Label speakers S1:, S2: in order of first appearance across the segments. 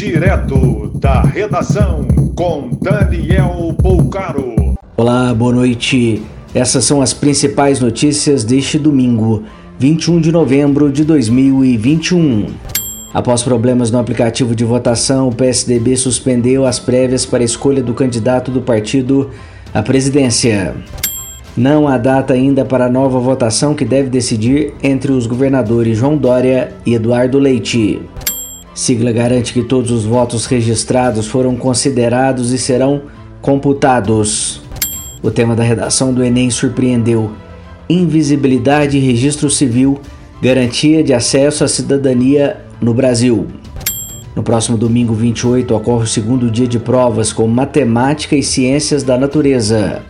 S1: Direto da redação com Daniel Poucaro.
S2: Olá, boa noite. Essas são as principais notícias deste domingo, 21 de novembro de 2021. Após problemas no aplicativo de votação, o PSDB suspendeu as prévias para a escolha do candidato do partido à presidência. Não há data ainda para a nova votação que deve decidir entre os governadores João Dória e Eduardo Leite. Sigla garante que todos os votos registrados foram considerados e serão computados. O tema da redação do Enem surpreendeu: Invisibilidade e Registro Civil Garantia de Acesso à Cidadania no Brasil. No próximo domingo 28 ocorre o segundo dia de provas com Matemática e Ciências da Natureza.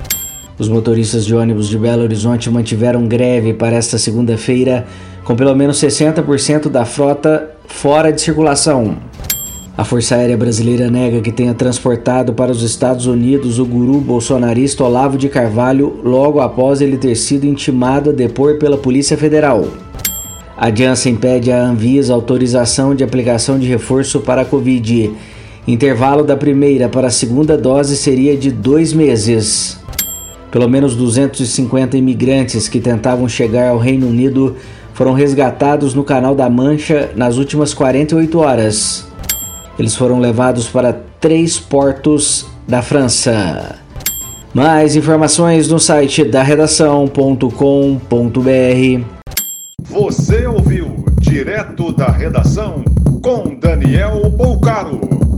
S2: Os motoristas de ônibus de Belo Horizonte mantiveram greve para esta segunda-feira, com pelo menos 60% da frota fora de circulação. A Força Aérea Brasileira nega que tenha transportado para os Estados Unidos o guru bolsonarista Olavo de Carvalho logo após ele ter sido intimado a depor pela Polícia Federal. A Janssen pede à Anvisa autorização de aplicação de reforço para a Covid. Intervalo da primeira para a segunda dose seria de dois meses. Pelo menos 250 imigrantes que tentavam chegar ao Reino Unido foram resgatados no Canal da Mancha nas últimas 48 horas. Eles foram levados para três portos da França. Mais informações no site da redação.com.br.
S1: Você ouviu direto da redação com Daniel Bolcaro.